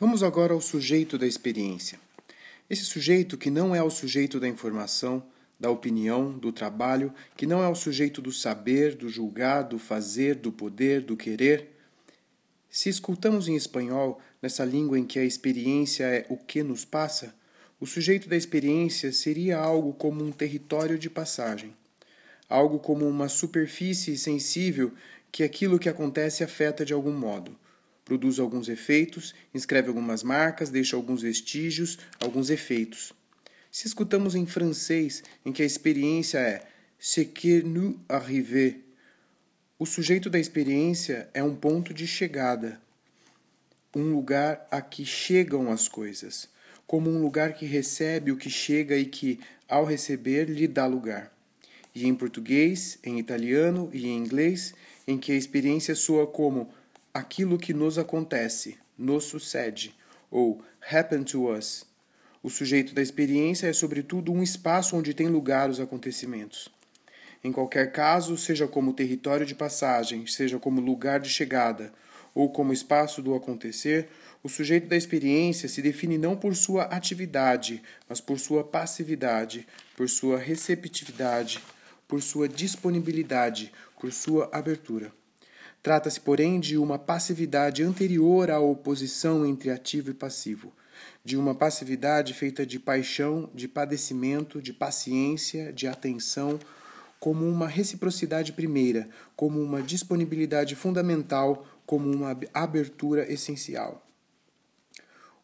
Vamos agora ao sujeito da experiência. Esse sujeito que não é o sujeito da informação, da opinião, do trabalho, que não é o sujeito do saber, do julgar, do fazer, do poder, do querer. Se escutamos em espanhol, nessa língua em que a experiência é o que nos passa, o sujeito da experiência seria algo como um território de passagem, algo como uma superfície sensível que aquilo que acontece afeta de algum modo. Produz alguns efeitos, inscreve algumas marcas, deixa alguns vestígios, alguns efeitos. Se escutamos em francês, em que a experiência é ce que nous arrive, o sujeito da experiência é um ponto de chegada, um lugar a que chegam as coisas como um lugar que recebe o que chega e que, ao receber, lhe dá lugar. E em português, em italiano e em inglês, em que a experiência soa como aquilo que nos acontece, nos sucede, ou happen to us. O sujeito da experiência é, sobretudo, um espaço onde tem lugar os acontecimentos. Em qualquer caso, seja como território de passagem, seja como lugar de chegada, ou como espaço do acontecer, o sujeito da experiência se define não por sua atividade, mas por sua passividade, por sua receptividade, por sua disponibilidade, por sua abertura. Trata-se, porém, de uma passividade anterior à oposição entre ativo e passivo, de uma passividade feita de paixão, de padecimento, de paciência, de atenção, como uma reciprocidade primeira, como uma disponibilidade fundamental, como uma abertura essencial.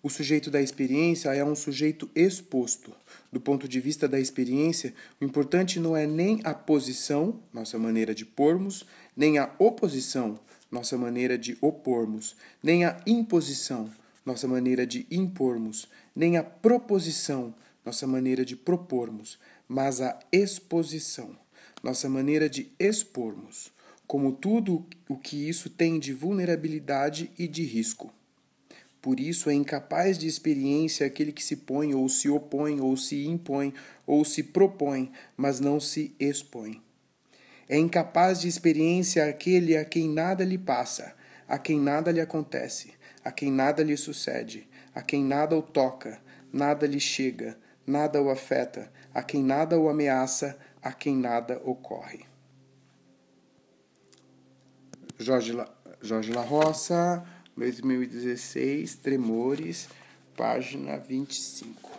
O sujeito da experiência é um sujeito exposto. Do ponto de vista da experiência, o importante não é nem a posição, nossa maneira de pormos, nem a oposição, nossa maneira de opormos, nem a imposição, nossa maneira de impormos, nem a proposição, nossa maneira de propormos, mas a exposição, nossa maneira de expormos, como tudo o que isso tem de vulnerabilidade e de risco. Por isso é incapaz de experiência aquele que se põe, ou se opõe, ou se impõe, ou se propõe, mas não se expõe. É incapaz de experiência aquele a quem nada lhe passa, a quem nada lhe acontece, a quem nada lhe sucede, a quem nada o toca, nada lhe chega, nada o afeta, a quem nada o ameaça, a quem nada ocorre. Jorge La, Jorge La Roça 2016, Tremores, página 25.